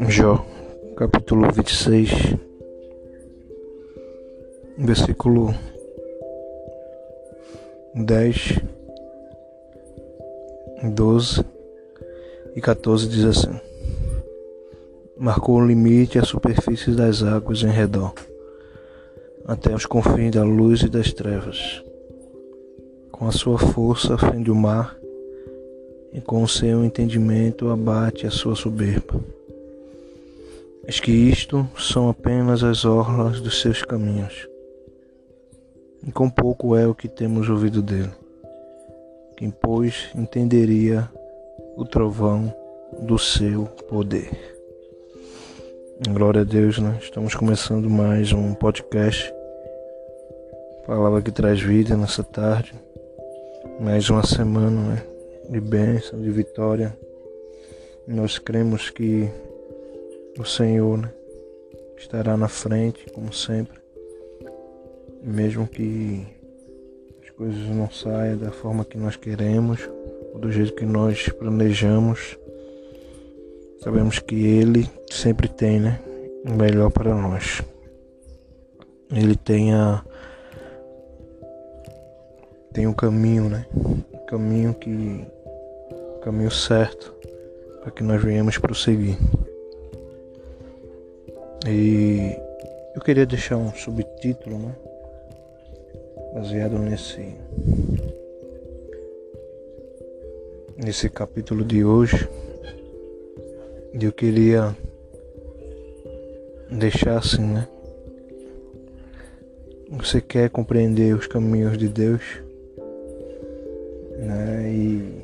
Jó, capítulo 26, versículo 10, 12 e 14 diz assim: Marcou o limite a superfície das águas em redor, até os confins da luz e das trevas. Com a sua força fende o mar, e com o seu entendimento abate a sua soberba. Eis que isto são apenas as orlas dos seus caminhos. E com pouco é o que temos ouvido dele. Quem, pois, entenderia o trovão do seu poder. Glória a Deus, né? Estamos começando mais um podcast. Palavra que traz vida nessa tarde. Mais uma semana, né? De bênção, de vitória. Nós cremos que o Senhor né, estará na frente, como sempre, mesmo que as coisas não saiam da forma que nós queremos, ou do jeito que nós planejamos, sabemos que Ele sempre tem né, o melhor para nós. Ele tem a tem um caminho, né? Um caminho que caminho certo para que nós venhamos prosseguir. E eu queria deixar um subtítulo, né? Baseado nesse nesse capítulo de hoje. E eu queria deixar assim, né? Você quer compreender os caminhos de Deus, né? E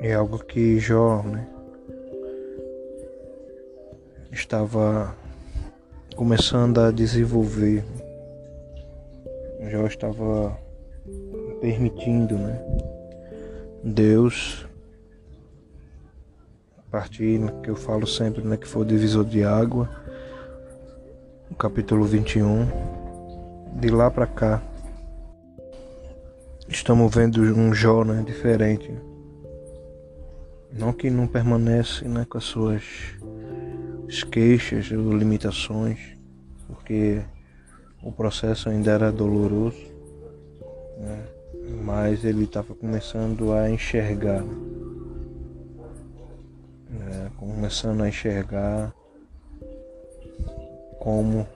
é algo que Jó, né? Estava começando a desenvolver. Já estava permitindo, né? Deus, partir que eu falo sempre, né, que foi o divisor de água, no capítulo 21, de lá para cá, estamos vendo um Jó, né, diferente. Não que não permanece, né, com as suas queixas limitações, porque o processo ainda era doloroso, né? mas ele estava começando a enxergar, né? começando a enxergar como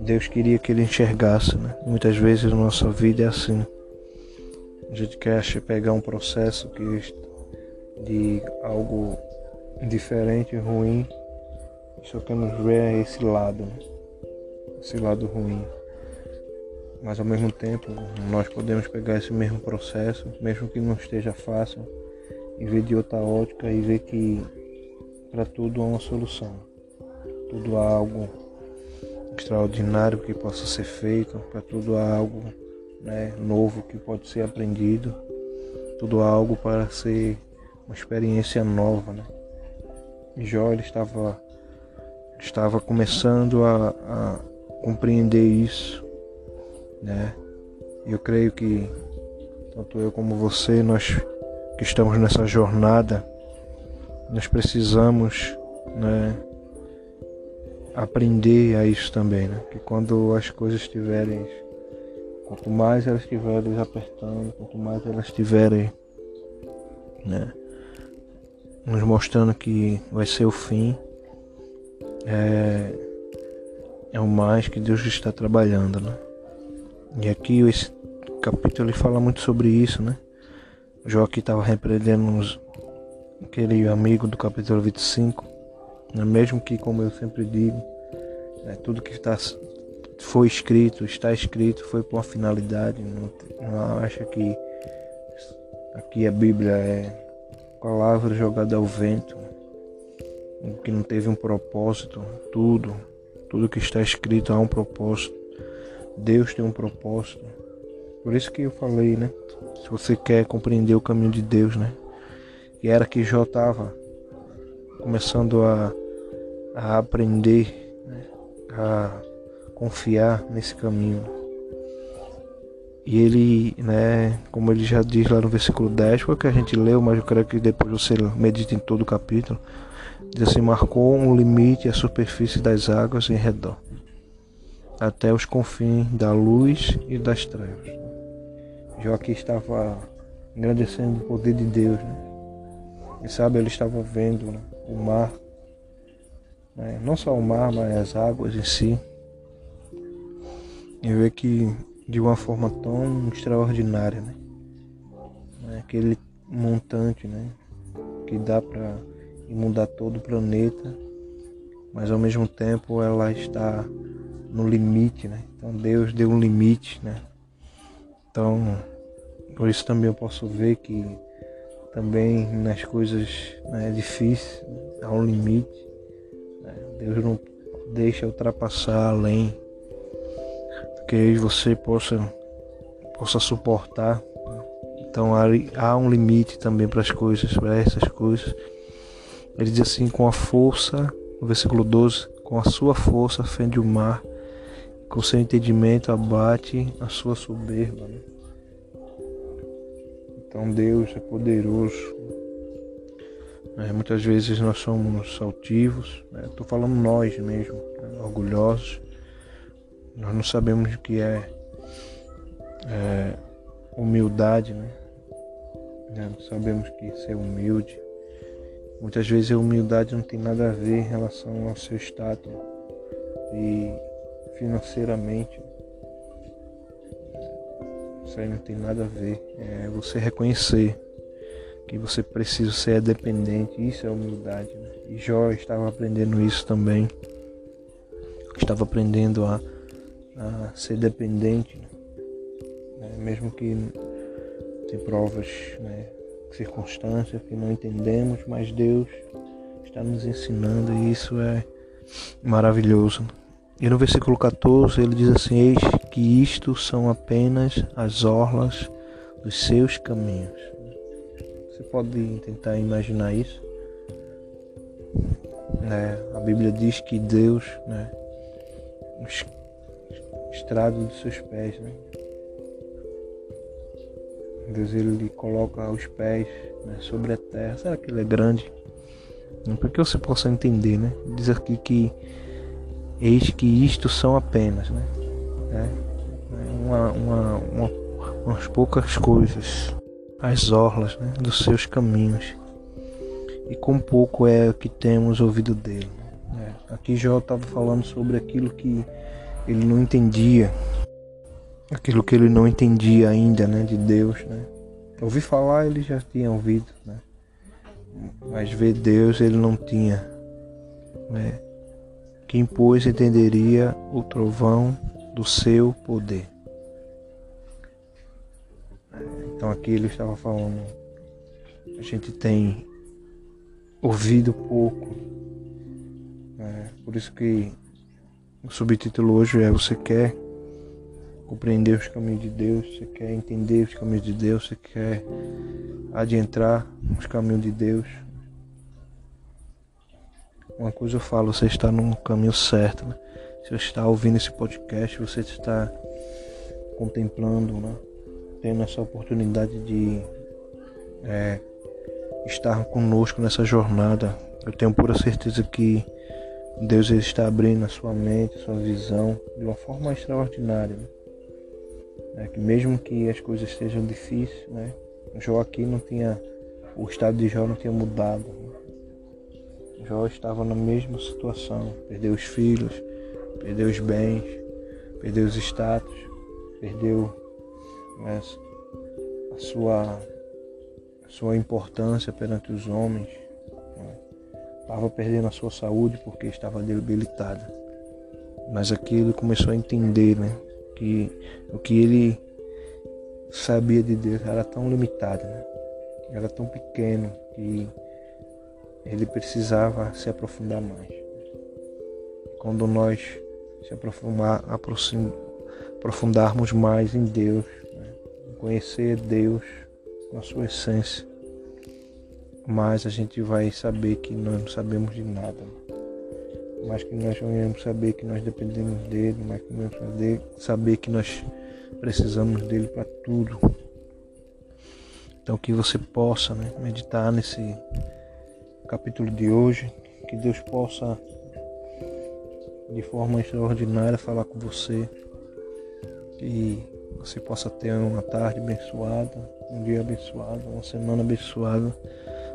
Deus queria que ele enxergasse. Né? Muitas vezes nossa vida é assim. A gente quer pegar um processo que de algo diferente, ruim, só queremos ver esse lado, né? esse lado ruim. Mas ao mesmo tempo, nós podemos pegar esse mesmo processo, mesmo que não esteja fácil, e ver de outra ótica e ver que para tudo há uma solução. Tudo há algo extraordinário que possa ser feito, para tudo há algo né, novo que pode ser aprendido, tudo há algo para ser uma experiência nova. Né? Jó ele estava estava começando a, a compreender isso, né? Eu creio que tanto eu como você, nós que estamos nessa jornada, nós precisamos, né, aprender a isso também, né? Que quando as coisas estiverem, quanto mais elas estiverem apertando, quanto mais elas estiverem, né, nos mostrando que vai ser o fim, é, é o mais que Deus está trabalhando, né? E aqui esse capítulo ele fala muito sobre isso, né? O Joaquim estava repreendendo uns, aquele amigo do capítulo 25, né? mesmo que, como eu sempre digo, né? tudo que está, foi escrito, está escrito, foi com uma finalidade. Não, não acha que aqui a Bíblia é palavra jogada ao vento que não teve um propósito, tudo, tudo que está escrito há um propósito. Deus tem um propósito. Por isso que eu falei, né? Se você quer compreender o caminho de Deus, né? E era que Jó estava começando a, a aprender, né? a confiar nesse caminho. E ele, né, como ele já diz lá no versículo 10, foi o que a gente leu, mas eu quero que depois você medite em todo o capítulo. Diz assim: um limite à superfície das águas em redor, até os confins da luz e das trevas. Joaquim estava agradecendo o poder de Deus, né? E sabe, ele estava vendo né, o mar, né? não só o mar, mas as águas em si. E ver que de uma forma tão extraordinária, né? Aquele montante, né? Que dá para inundar todo o planeta, mas ao mesmo tempo ela está no limite, né? Então Deus deu um limite, né? Então, por isso também eu posso ver que também nas coisas né, difíceis há um limite. Né? Deus não deixa ultrapassar além do que você possa, possa suportar. Então há, há um limite também para as coisas, para essas coisas. Ele diz assim: com a força, no versículo 12, com a sua força fende o mar, com seu entendimento abate a sua soberba. Né? Então Deus é poderoso. É, muitas vezes nós somos altivos, estou né? falando nós mesmo, né? orgulhosos. Nós não sabemos o que é, é humildade, né? Não sabemos que é ser humilde. Muitas vezes a humildade não tem nada a ver em relação ao seu status e financeiramente. Isso aí não tem nada a ver. É você reconhecer que você precisa ser dependente. Isso é humildade. Né? E Jó estava aprendendo isso também. Estava aprendendo a, a ser dependente. Né? Mesmo que tem provas né? Circunstâncias que não entendemos, mas Deus está nos ensinando e isso é maravilhoso. E no versículo 14 ele diz assim: Eis que isto são apenas as orlas dos seus caminhos. Você pode tentar imaginar isso? Né? A Bíblia diz que Deus, né, estrado dos seus pés, né? Deus ele coloca os pés né, sobre a terra. Será que ele é grande? Para que você possa entender, né? Diz aqui que eis que isto são apenas, né? É, uma, uma, uma, umas poucas coisas, as orlas né, dos seus caminhos. E com pouco é o que temos ouvido dele. Né? Aqui Jó estava falando sobre aquilo que ele não entendia aquilo que ele não entendia ainda, né, de Deus, né? Ouvi falar, ele já tinha ouvido, né? Mas ver Deus ele não tinha, né? Quem pois entenderia o trovão do seu poder? Então aqui ele estava falando, a gente tem ouvido pouco, né? por isso que o subtítulo hoje é Você quer compreender os caminhos de Deus, você quer entender os caminhos de Deus, você quer adentrar nos caminhos de Deus. Uma coisa eu falo, você está no caminho certo. Né? Se você está ouvindo esse podcast, você está contemplando, né? tendo essa oportunidade de é, estar conosco nessa jornada. Eu tenho pura certeza que Deus está abrindo a sua mente, a sua visão de uma forma extraordinária. Né? Né, que mesmo que as coisas estejam difíceis, né, Jó aqui não tinha, o estado de Jó não tinha mudado. Né? Jó estava na mesma situação, perdeu os filhos, perdeu os bens, perdeu os status, perdeu né, a sua, a sua importância perante os homens, né? estava perdendo a sua saúde porque estava debilitada. Mas aqui ele começou a entender, né? Que o que ele sabia de Deus era tão limitado, né? era tão pequeno que ele precisava se aprofundar mais. Quando nós se aprofundar, aprofundarmos mais em Deus, né? conhecer Deus na sua essência, mais a gente vai saber que nós não sabemos de nada. Né? Mais que nós venhamos saber que nós dependemos dele, mais que nós saber que nós precisamos dele para tudo. Então que você possa né, meditar nesse capítulo de hoje, que Deus possa de forma extraordinária falar com você, que você possa ter uma tarde abençoada, um dia abençoado, uma semana abençoada,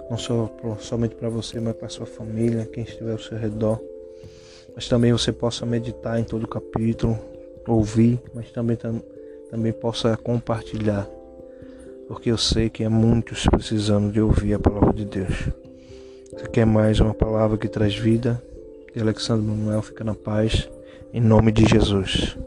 não só somente para você, mas para sua família, quem estiver ao seu redor. Mas também você possa meditar em todo o capítulo, ouvir, mas também, também possa compartilhar, porque eu sei que é muitos precisando de ouvir a palavra de Deus. Você quer mais uma palavra que traz vida? E Alexandre Manuel fica na paz, em nome de Jesus.